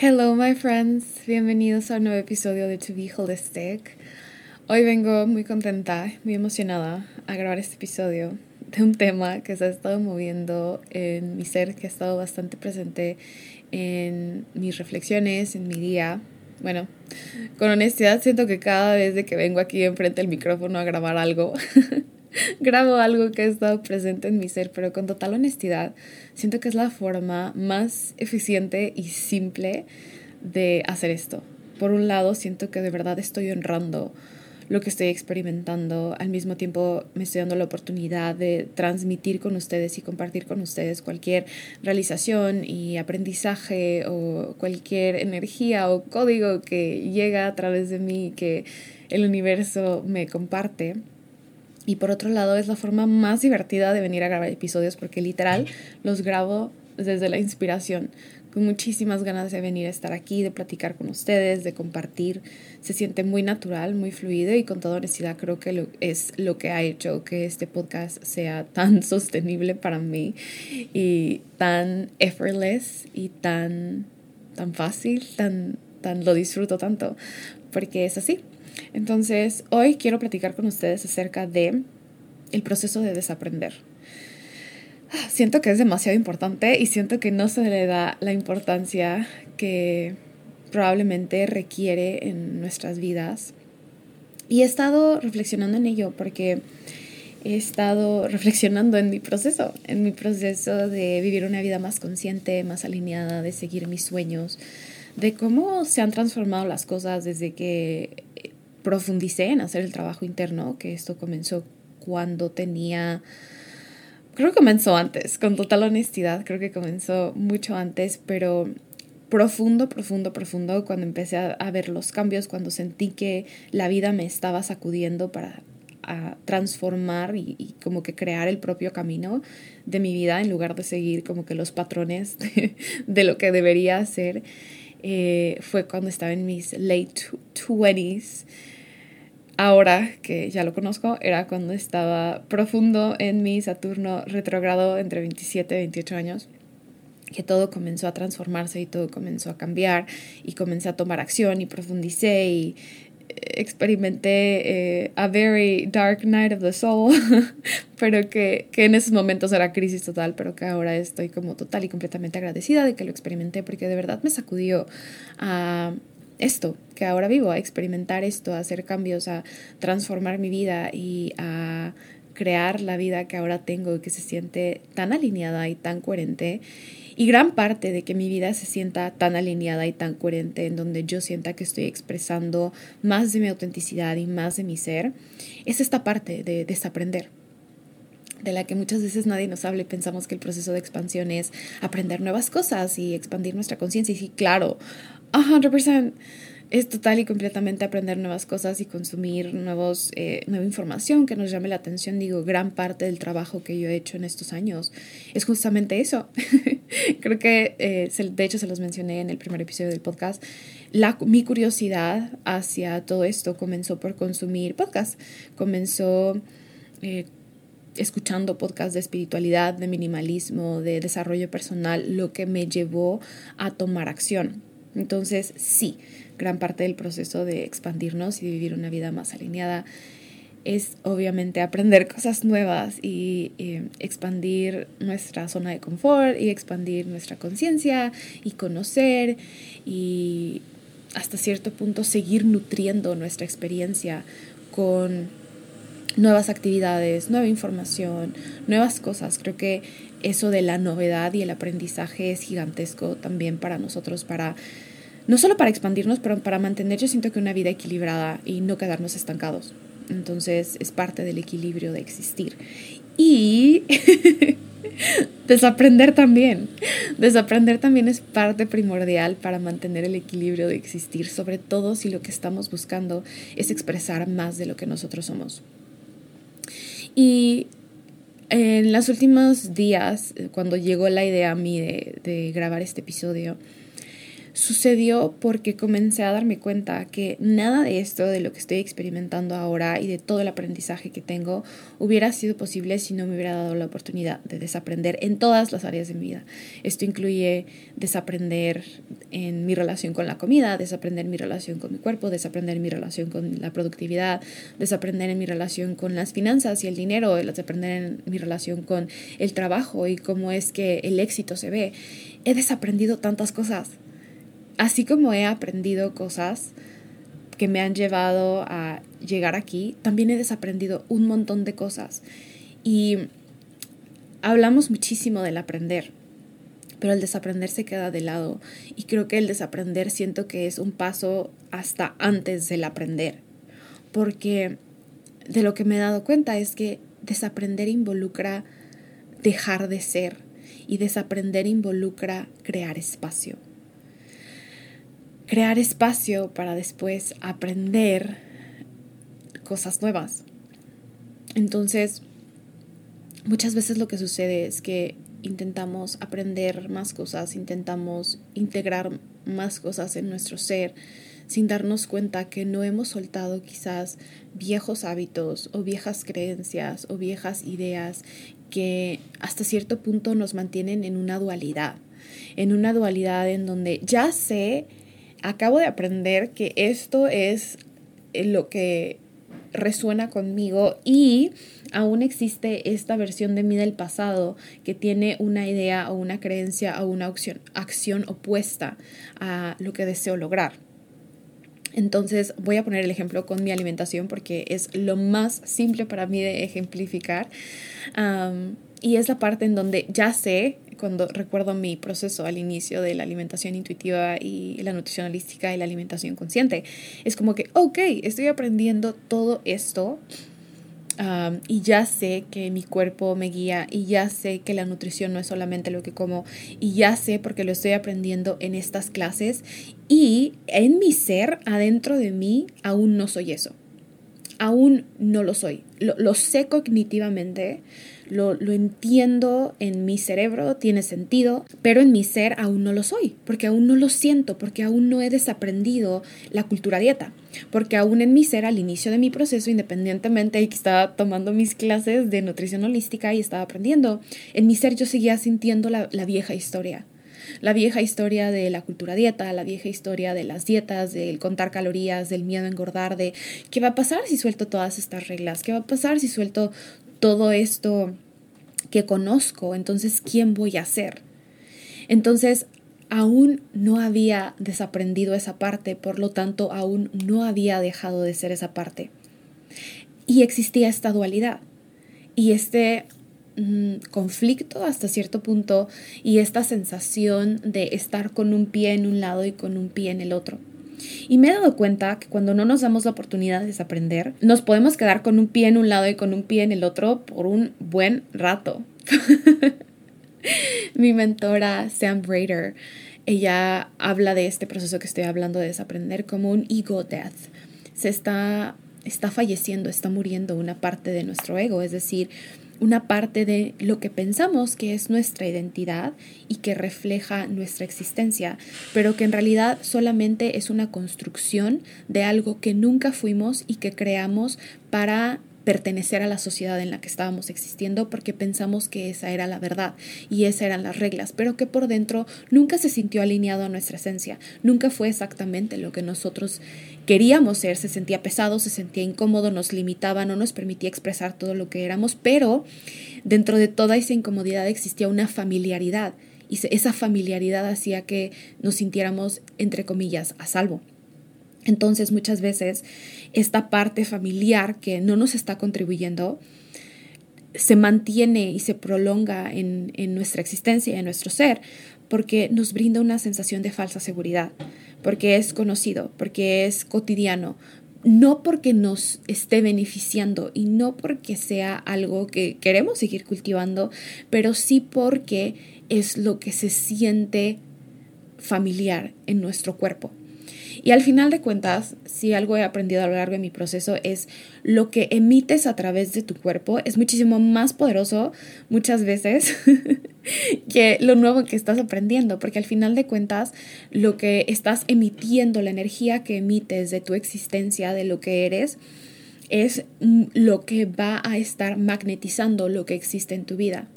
Hello my friends, bienvenidos a un nuevo episodio de To Be Holistic. Hoy vengo muy contenta, muy emocionada a grabar este episodio de un tema que se ha estado moviendo en mi ser, que ha estado bastante presente en mis reflexiones, en mi día. Bueno, con honestidad siento que cada vez de que vengo aquí enfrente del micrófono a grabar algo, grabo algo que ha estado presente en mi ser, pero con total honestidad, siento que es la forma más eficiente y simple de hacer esto. Por un lado, siento que de verdad estoy honrando lo que estoy experimentando. Al mismo tiempo me estoy dando la oportunidad de transmitir con ustedes y compartir con ustedes cualquier realización y aprendizaje o cualquier energía o código que llega a través de mí que el universo me comparte. Y por otro lado, es la forma más divertida de venir a grabar episodios porque literal los grabo desde la inspiración, con muchísimas ganas de venir a estar aquí, de platicar con ustedes, de compartir. Se siente muy natural, muy fluido y con toda honestidad creo que es lo que ha hecho que este podcast sea tan sostenible para mí y tan effortless y tan, tan fácil, tan, tan lo disfruto tanto, porque es así. Entonces, hoy quiero platicar con ustedes acerca de el proceso de desaprender. Siento que es demasiado importante y siento que no se le da la importancia que probablemente requiere en nuestras vidas. Y he estado reflexionando en ello porque he estado reflexionando en mi proceso, en mi proceso de vivir una vida más consciente, más alineada, de seguir mis sueños, de cómo se han transformado las cosas desde que profundicé en hacer el trabajo interno, que esto comenzó cuando tenía, creo que comenzó antes, con total honestidad, creo que comenzó mucho antes, pero profundo, profundo, profundo, cuando empecé a, ver los cambios, cuando sentí que la vida me estaba sacudiendo para transformar y, como que crear el propio camino de mi vida en lugar de seguir como que los patrones de, de lo que debería hacer. Eh, fue cuando estaba en mis late 20s. Ahora que ya lo conozco, era cuando estaba profundo en mi Saturno retrogrado entre 27 y 28 años que todo comenzó a transformarse y todo comenzó a cambiar y comencé a tomar acción y profundicé y experimenté eh, a very dark night of the soul, pero que, que en esos momentos era crisis total, pero que ahora estoy como total y completamente agradecida de que lo experimenté porque de verdad me sacudió a esto que ahora vivo, a experimentar esto, a hacer cambios, a transformar mi vida y a crear la vida que ahora tengo que se siente tan alineada y tan coherente y gran parte de que mi vida se sienta tan alineada y tan coherente, en donde yo sienta que estoy expresando más de mi autenticidad y más de mi ser, es esta parte de desaprender de la que muchas veces nadie nos habla y pensamos que el proceso de expansión es aprender nuevas cosas y expandir nuestra conciencia. Y sí, claro, 100% es total y completamente aprender nuevas cosas y consumir nuevos, eh, nueva información que nos llame la atención. Digo, gran parte del trabajo que yo he hecho en estos años es justamente eso. Creo que, eh, de hecho, se los mencioné en el primer episodio del podcast. La, mi curiosidad hacia todo esto comenzó por consumir podcast. Comenzó eh, escuchando podcasts de espiritualidad, de minimalismo, de desarrollo personal, lo que me llevó a tomar acción. Entonces, sí, gran parte del proceso de expandirnos y vivir una vida más alineada es obviamente aprender cosas nuevas y eh, expandir nuestra zona de confort y expandir nuestra conciencia y conocer y hasta cierto punto seguir nutriendo nuestra experiencia con nuevas actividades, nueva información, nuevas cosas. Creo que eso de la novedad y el aprendizaje es gigantesco también para nosotros, para no solo para expandirnos, pero para mantener, yo siento que una vida equilibrada y no quedarnos estancados. Entonces es parte del equilibrio de existir. Y desaprender también. Desaprender también es parte primordial para mantener el equilibrio de existir, sobre todo si lo que estamos buscando es expresar más de lo que nosotros somos. Y en los últimos días, cuando llegó la idea a mí de, de grabar este episodio, sucedió porque comencé a darme cuenta que nada de esto, de lo que estoy experimentando ahora y de todo el aprendizaje que tengo, hubiera sido posible si no me hubiera dado la oportunidad de desaprender en todas las áreas de mi vida. Esto incluye desaprender en mi relación con la comida, desaprender mi relación con mi cuerpo, desaprender mi relación con la productividad, desaprender en mi relación con las finanzas y el dinero, desaprender en mi relación con el trabajo y cómo es que el éxito se ve. He desaprendido tantas cosas así como he aprendido cosas que me han llevado a llegar aquí, también he desaprendido un montón de cosas. Y hablamos muchísimo del aprender, pero el desaprender se queda de lado. Y creo que el desaprender siento que es un paso hasta antes del aprender. Porque de lo que me he dado cuenta es que desaprender involucra dejar de ser y desaprender involucra crear espacio crear espacio para después aprender cosas nuevas. Entonces, muchas veces lo que sucede es que intentamos aprender más cosas, intentamos integrar más cosas en nuestro ser sin darnos cuenta que no hemos soltado quizás viejos hábitos o viejas creencias o viejas ideas que hasta cierto punto nos mantienen en una dualidad, en una dualidad en donde ya sé acabo de aprender que esto es eh, lo que resuena conmigo y aún existe esta versión de mí del pasado que tiene una idea o una creencia o una acción, acción opuesta a lo que deseo lograr. Entonces voy a poner el ejemplo con mi alimentación porque es lo más simple para mí de ejemplificar. y es la parte en donde ya sé cuando recuerdo mi proceso al inicio de la alimentación intuitiva y la nutricionalística y la alimentación consciente. Es como que, ok, estoy aprendiendo todo esto y ya sé que mi cuerpo me guía y ya sé que la nutrición no es solamente lo que como y ya sé porque lo estoy aprendiendo en estas clases y en mi ser, adentro de mí, aún no soy eso. Aún no lo soy. Lo, lo sé cognitivamente, lo, entiendo en mi cerebro, tiene sentido, pero en mi ser aún no lo soy, porque aún no lo siento, porque aún no he desaprendido la cultura dieta, porque aún en mi ser al inicio de mi proceso, independientemente de que estaba tomando mis clases de nutrición holística y estaba aprendiendo, en mi ser yo seguía sintiendo la, la vieja historia. La vieja historia de la cultura dieta, la vieja historia de las dietas, del contar calorías, del miedo a engordar, de qué va a pasar si suelto todas estas reglas, qué va a pasar si suelto todo esto que conozco, entonces, ¿quién voy a ser? Entonces, aún no había desaprendido esa parte, por lo tanto, aún no había dejado de ser esa parte. Y existía esta dualidad y este mm, conflicto hasta cierto punto y esta sensación de estar con un pie en un lado y con un pie en el otro. Y me he dado cuenta que cuando no nos damos la oportunidad de desaprender, nos podemos quedar con un pie en un lado y con un pie en el otro por un buen rato. Mi mentora, Sam Brader, ella habla de este proceso que estoy hablando de desaprender como un ego death. Se está, está falleciendo, está muriendo una parte de nuestro ego, es decir, una parte de lo que pensamos que es nuestra identidad y que refleja nuestra existencia, pero que en realidad solamente es una construcción de algo que nunca fuimos y que creamos para pertenecer a la sociedad en la que estábamos existiendo porque pensamos que esa era la verdad y esas eran las reglas, pero que por dentro nunca se sintió alineado a nuestra esencia, nunca fue exactamente lo que nosotros queríamos ser, se sentía pesado, se sentía incómodo, nos limitaba, no nos permitía expresar todo lo que éramos, pero dentro de toda esa incomodidad existía una familiaridad y esa familiaridad hacía que nos sintiéramos, entre comillas, a salvo. Entonces muchas veces esta parte familiar que no nos está contribuyendo se mantiene y se prolonga en, nuestra existencia, en nuestro ser, porque nos brinda una sensación de falsa seguridad, porque es conocido, porque es cotidiano, no porque nos esté beneficiando y no porque sea algo que queremos seguir cultivando, pero sí porque es lo que se siente familiar en nuestro cuerpo. Y al final de cuentas, si algo he aprendido a lo largo de mi proceso es lo que emites a través de tu cuerpo es muchísimo más poderoso muchas veces que lo nuevo que estás aprendiendo, porque al final de cuentas lo que estás emitiendo, la energía que emites de tu existencia, de lo que eres, es lo que va a estar magnetizando lo que existe en tu vida.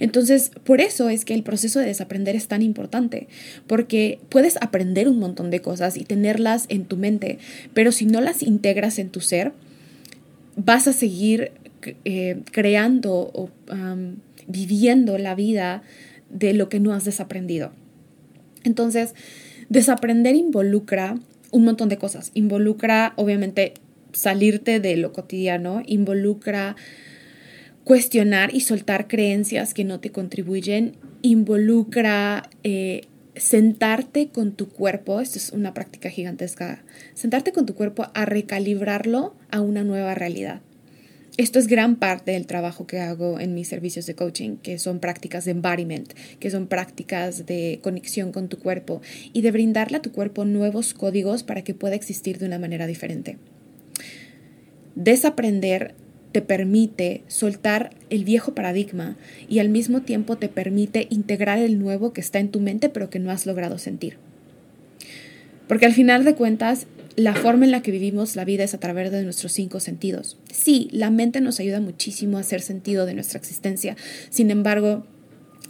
Entonces, por eso es que el proceso de desaprender es tan importante, porque puedes aprender un montón de cosas y tenerlas en tu mente, pero si no las integras en tu ser, vas a seguir eh, creando o viviendo la vida de lo que no has desaprendido. Entonces, desaprender involucra un montón de cosas. Involucra, obviamente, salirte de lo cotidiano, involucra cuestionar y soltar creencias que no te contribuyen, involucra eh, sentarte con tu cuerpo, esto es una práctica gigantesca, sentarte con tu cuerpo a recalibrarlo a una nueva realidad. Esto es gran parte del trabajo que hago en mis servicios de coaching, que son prácticas de embodiment, que son prácticas de conexión con tu cuerpo y de brindarle a tu cuerpo nuevos códigos para que pueda existir de una manera diferente. Desaprender te permite soltar el viejo paradigma y al mismo tiempo te permite integrar el nuevo que está en tu mente pero que no has logrado sentir. Porque al final de cuentas, la forma en la que vivimos la vida es a través de nuestros cinco sentidos. Sí, la mente nos ayuda muchísimo a hacer sentido de nuestra existencia. Sin embargo,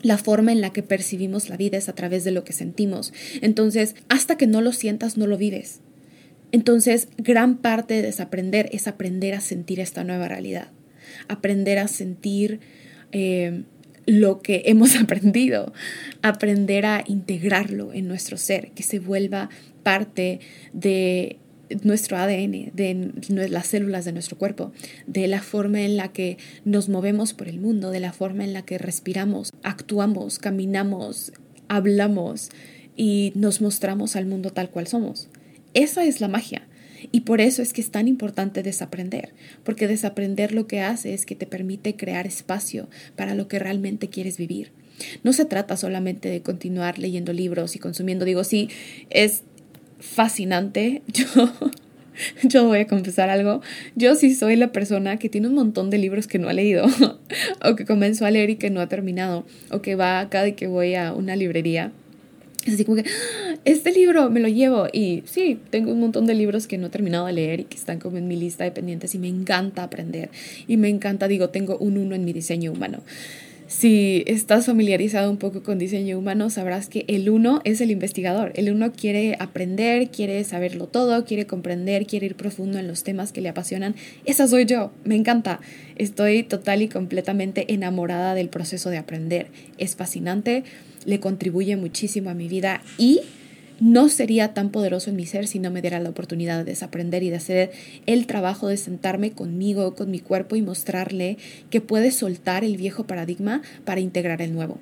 la forma en la que percibimos la vida es a través de lo que sentimos. Entonces, hasta que no lo sientas, no lo vives. Entonces, gran parte de desaprender es aprender a sentir esta nueva realidad, aprender a sentir eh, lo que hemos aprendido, aprender a integrarlo en nuestro ser, que se vuelva parte de nuestro ADN, de las células de nuestro cuerpo, de la forma en la que nos movemos por el mundo, de la forma en la que respiramos, actuamos, caminamos, hablamos y nos mostramos al mundo tal cual somos. Esa es la magia. Y por eso es que es tan importante desaprender, porque desaprender lo que hace es que te permite crear espacio para lo que realmente quieres vivir. No se trata solamente de continuar leyendo libros y consumiendo. Digo, sí, es fascinante. Yo, yo voy a confesar algo. Yo sí soy la persona que tiene un montón de libros que no ha leído, o que comenzó a leer y que no ha terminado, o que va cada que voy a una librería así como que, ah, este libro me lo llevo. Y sí, tengo un montón de libros que no he terminado de leer y que están como en mi lista de pendientes y me encanta aprender. Y me encanta, digo, tengo un uno en mi diseño humano. Si estás familiarizado un poco con diseño humano, sabrás que el uno es el investigador. El uno quiere aprender, quiere saberlo todo, quiere comprender, quiere ir profundo en los temas que le apasionan. Esa soy yo, me encanta. Estoy total y completamente enamorada del proceso de aprender. Es fascinante le contribuye muchísimo a mi vida y no sería tan poderoso en mi ser si no me diera la oportunidad de desaprender y de hacer el trabajo de sentarme conmigo, con mi cuerpo y mostrarle que puede soltar el viejo paradigma para integrar el nuevo.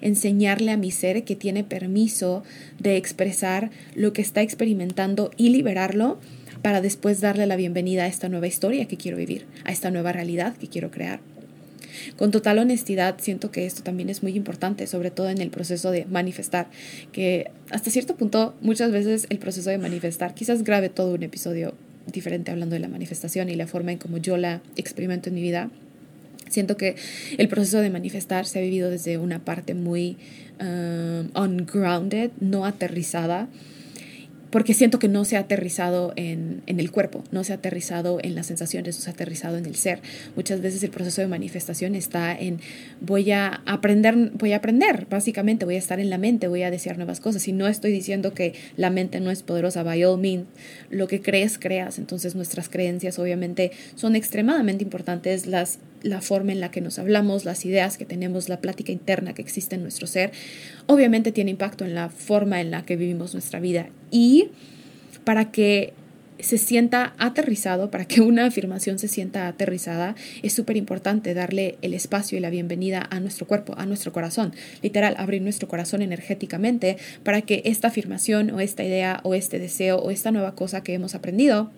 Enseñarle a mi ser que tiene permiso de expresar lo que está experimentando y liberarlo para después darle la bienvenida a esta nueva historia que quiero vivir, a esta nueva realidad que quiero crear. Con total honestidad, siento que esto también es muy importante, sobre todo en el proceso de manifestar, que hasta cierto punto muchas veces el proceso de manifestar, quizás grabe todo un episodio diferente hablando de la manifestación y la forma en cómo yo la experimento en mi vida. Siento que el proceso de manifestar se ha vivido desde una parte muy um, ungrounded, no aterrizada. Porque siento que no se ha aterrizado en, en, el cuerpo, no se ha aterrizado en las sensaciones, no se ha aterrizado en el ser. Muchas veces el proceso de manifestación está en voy a aprender, voy a aprender, básicamente voy a estar en la mente, voy a desear nuevas cosas. Y no estoy diciendo que la mente no es poderosa, by all means, lo que crees, creas. Entonces nuestras creencias obviamente son extremadamente importantes, las, la forma en la que nos hablamos, las ideas que tenemos, la plática interna que existe en nuestro ser, obviamente tiene impacto en la forma en la que vivimos nuestra vida y para que se sienta aterrizado, para que una afirmación se sienta aterrizada, es súper importante darle el espacio y la bienvenida a nuestro cuerpo, a nuestro corazón. Literal, abrir nuestro corazón energéticamente para que esta afirmación o esta idea o este deseo o esta nueva cosa que hemos aprendido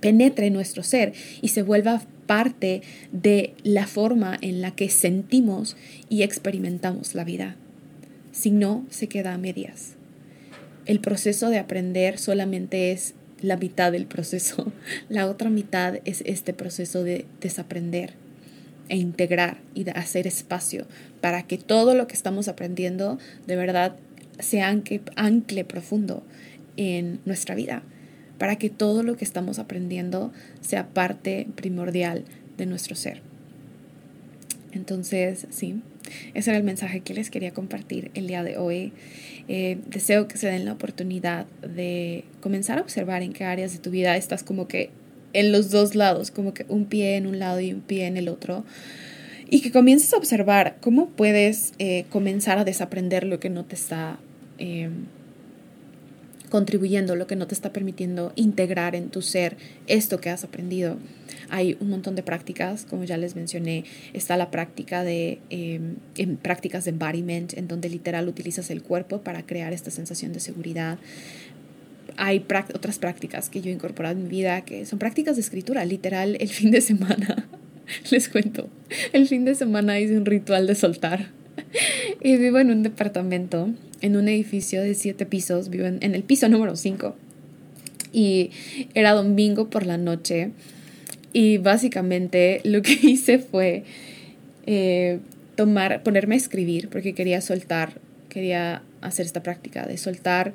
penetre en nuestro ser y se vuelva parte de la forma en la que sentimos y experimentamos la vida. Si no, se queda a medias el proceso de aprender solamente es la mitad del proceso. La otra mitad es este proceso de desaprender e integrar y hacer espacio para que todo lo que estamos aprendiendo de verdad se ancle, ancle profundo en nuestra vida, para que todo lo que estamos aprendiendo sea parte primordial de nuestro ser. Entonces, sí, ese era el mensaje que les quería compartir el día de hoy. Eh, deseo que se den la oportunidad de comenzar a observar en qué áreas de tu vida estás como que en los dos lados, como que un pie en un lado y un pie en el otro. Y que comiences a observar cómo puedes eh, comenzar a desaprender lo que no te está eh, contribuyendo, lo que no te está permitiendo integrar en tu ser esto que has aprendido. Hay un montón de prácticas, como ya les mencioné, está la práctica de em, en prácticas de embodiment, en donde literal utilizas el cuerpo para crear esta sensación de seguridad. Hay otras prácticas que yo he incorporado en mi vida que son prácticas de escritura, literal el fin de semana. les cuento, el fin de semana hice un ritual de soltar y vivo en un departamento, en un edificio de siete pisos, vivo en, el piso número cinco. Y era domingo por la noche. Y básicamente lo que hice fue eh, tomar, ponerme a escribir, porque quería soltar, quería hacer esta práctica de soltar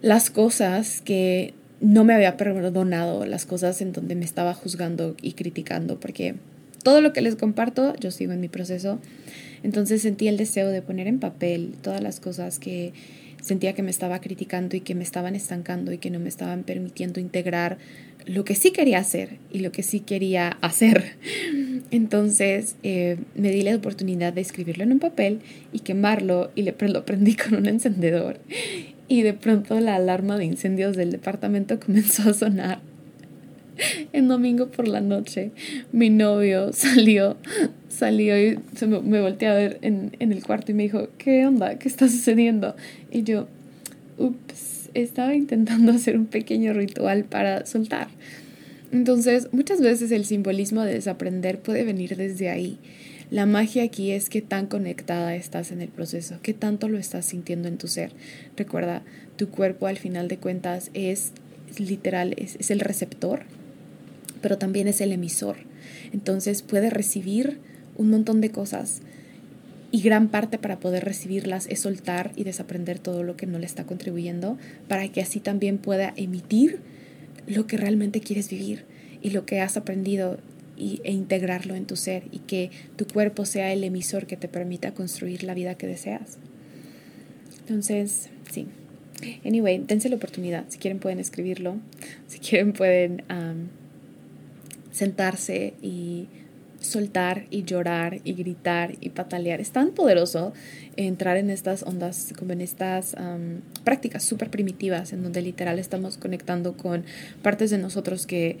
las cosas que no me había perdonado, las cosas en donde me estaba juzgando y criticando, porque todo lo que les comparto, yo sigo en mi proceso, entonces sentí el deseo de poner en papel todas las cosas que sentía que me estaba criticando y que me estaban estancando y que no me estaban permitiendo integrar lo que sí quería hacer y lo que sí quería hacer. Entonces eh, me di la oportunidad de escribirlo en un papel y quemarlo y le, lo prendí con un encendedor. Y de pronto la alarma de incendios del departamento comenzó a sonar en domingo por la noche, mi novio salió, salió y se me, me volteó a ver en, en, el cuarto y me dijo, ¿qué onda? ¿Qué está sucediendo? Y yo, ups, estaba intentando hacer un pequeño ritual para soltar. Entonces, muchas veces el simbolismo de desaprender puede venir desde ahí. La magia aquí es qué tan conectada estás en el proceso, qué tanto lo estás sintiendo en tu ser. Recuerda, tu cuerpo al final de cuentas es literal, es, es el receptor pero también es el emisor. Entonces puede recibir un montón de cosas y gran parte para poder recibirlas es soltar y desaprender todo lo que no le está contribuyendo para que así también pueda emitir lo que realmente quieres vivir y lo que has aprendido y, e integrarlo en tu ser y que tu cuerpo sea el emisor que te permita construir la vida que deseas. Entonces, sí. Anyway, dense la oportunidad. Si quieren pueden escribirlo. Si quieren pueden sentarse y soltar y llorar y gritar y patalear. Es tan poderoso entrar en estas ondas, como en estas prácticas súper primitivas, en donde literal estamos conectando con partes de nosotros que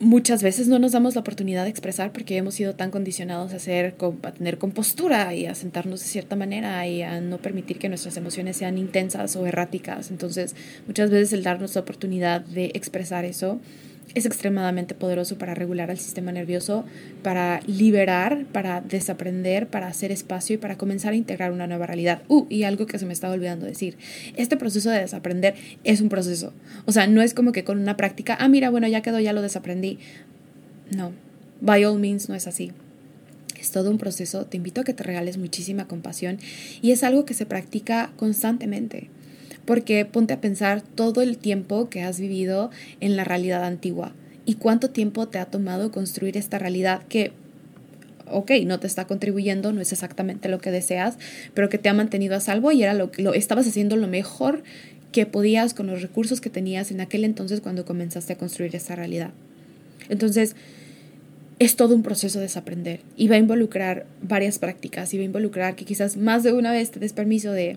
muchas veces no nos damos la oportunidad de expresar porque hemos sido tan condicionados a, hacer, a tener compostura y a sentarnos de cierta manera y a no permitir que nuestras emociones sean intensas o erráticas. Entonces, muchas veces el darnos la oportunidad de expresar eso es extremadamente poderoso para regular al sistema nervioso, para liberar, para desaprender, para hacer espacio y para comenzar a integrar una nueva realidad. Uh, y algo que se me estaba olvidando decir, este proceso de desaprender es un proceso. O sea, no es como que con una práctica, ah, mira, bueno, ya quedó, ya lo desaprendí. No, by all means no es así. Es todo un proceso, te invito a que te regales muchísima compasión y es algo que se practica constantemente. Porque ponte a pensar todo el tiempo que has vivido en la realidad antigua y cuánto tiempo te ha tomado construir esta realidad que, ok, no te está contribuyendo, no es exactamente lo que deseas, pero que te ha mantenido a salvo y era lo que lo estabas haciendo lo mejor que podías con los recursos que tenías en aquel entonces cuando comenzaste a construir esta realidad. Entonces, es todo un proceso de desaprender y va a involucrar varias prácticas y va a involucrar que quizás más de una vez te des permiso de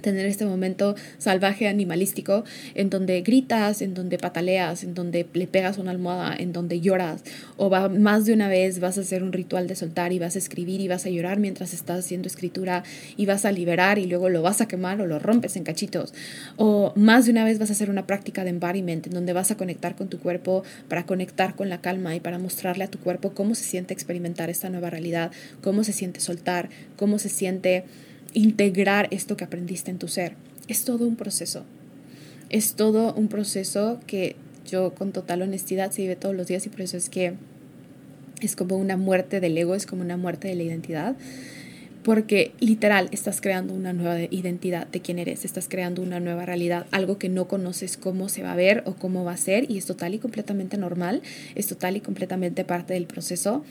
tener este momento salvaje animalístico en donde gritas, en donde pataleas, en donde le pegas una almohada, en donde lloras o va, más de una vez vas a hacer un ritual de soltar y vas a escribir y vas a llorar mientras estás haciendo escritura y vas a liberar y luego lo vas a quemar o lo rompes en cachitos o más de una vez vas a hacer una práctica de embodiment en donde vas a conectar con tu cuerpo para conectar con la calma y para mostrarle a tu cuerpo cómo se siente experimentar esta nueva realidad, cómo se siente soltar, cómo se siente integrar esto que aprendiste en tu ser. Es todo un proceso. Es todo un proceso que yo con total honestidad se vive todos los días y por eso es que es como una muerte del ego, es como una muerte de la identidad. Porque literal estás creando una nueva identidad de quién eres, estás creando una nueva realidad, algo que no conoces cómo se va a ver o cómo va a ser y es total y completamente normal, es total y completamente parte del proceso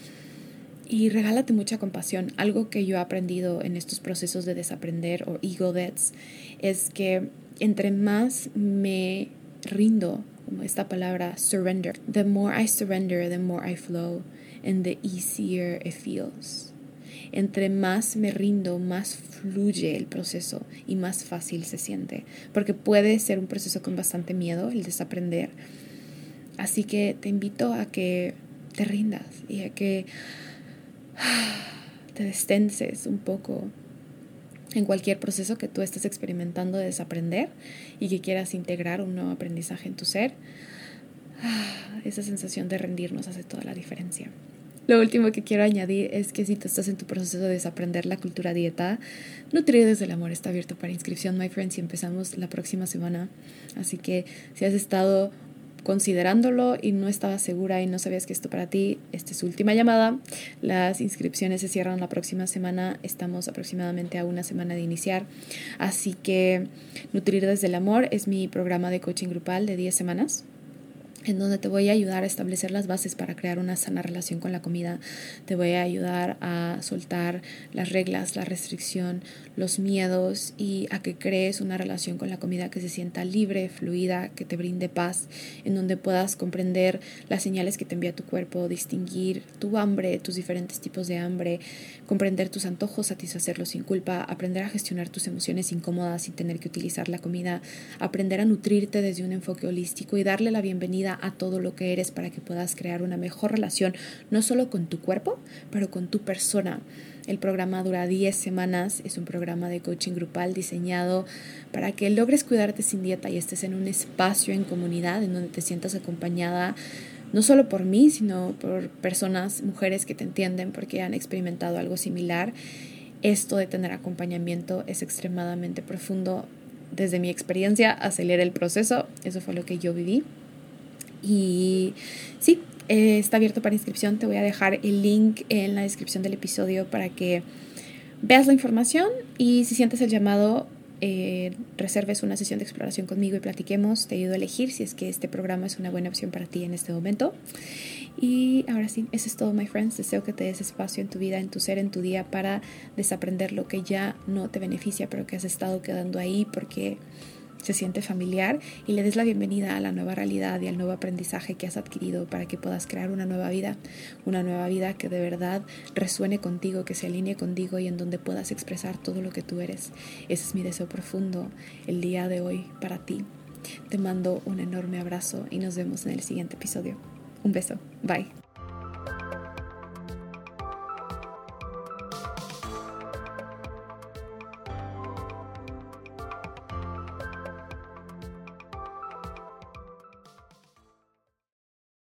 y regálate mucha compasión. Algo que yo he aprendido en estos procesos de desaprender o ego deaths es que entre más me rindo, como esta palabra surrender, the more I surrender, the more I flow and the easier it feels. Entre más me rindo, más fluye el proceso y más fácil se siente, porque puede ser un proceso con bastante miedo el desaprender. Así que te invito a que te rindas y a que te destenses un poco en cualquier proceso que tú estés experimentando de desaprender y que quieras integrar un nuevo aprendizaje en tu ser, esa sensación de rendirnos hace toda la diferencia. Lo último que quiero añadir es que si tú estás en tu proceso de desaprender la cultura dieta, Nutrir desde el Amor está abierto para inscripción, my friends, y empezamos la próxima semana. Así que si has estado considerándolo y no estaba segura y no sabías que esto para ti, esta es su última llamada. Las inscripciones se cierran la próxima semana, estamos aproximadamente a una semana de iniciar. Así que Nutrir desde el Amor es mi programa de coaching grupal de 10 semanas en donde te voy a ayudar a establecer las bases para crear una sana relación con la comida. Te voy a ayudar a soltar las reglas, la restricción, los miedos y a que crees una relación con la comida que se sienta libre, fluida, que te brinde paz, en donde puedas comprender las señales que te envía tu cuerpo, distinguir tu hambre, tus diferentes tipos de hambre, comprender tus antojos, satisfacerlos sin culpa, aprender a gestionar tus emociones incómodas sin tener que utilizar la comida, aprender a nutrirte desde un enfoque holístico y darle la bienvenida a todo lo que eres para que puedas crear una mejor relación, no solo con tu cuerpo, pero con tu persona. El programa dura 10 semanas, es un programa de coaching grupal diseñado para que logres cuidarte sin dieta y estés en un espacio en comunidad en donde te sientas acompañada no solo por mí, sino por personas, mujeres que te entienden porque han experimentado algo similar. Esto de tener acompañamiento es extremadamente profundo. Desde mi experiencia, acelera el proceso. Eso fue lo que yo viví. Y sí, eh, está abierto para inscripción. Te voy a dejar el link en la descripción del episodio para que veas la información y si sientes el llamado, eh, reserves una sesión de exploración conmigo y platiquemos. Te ayudo a elegir si es que este programa es una buena opción para ti en este momento. Y ahora sí, eso es todo, my friends. Deseo que te des espacio en tu vida, en tu ser, en tu día para desaprender lo que ya no te beneficia, pero que has estado quedando ahí porque se siente familiar y le des la bienvenida a la nueva realidad y al nuevo aprendizaje que has adquirido para que puedas crear una nueva vida, una nueva vida que de verdad resuene contigo, que se alinee contigo y en donde puedas expresar todo lo que tú eres. Ese es mi deseo profundo el día de hoy para ti. Te mando un enorme abrazo y nos vemos en el siguiente episodio. Un beso. Bye.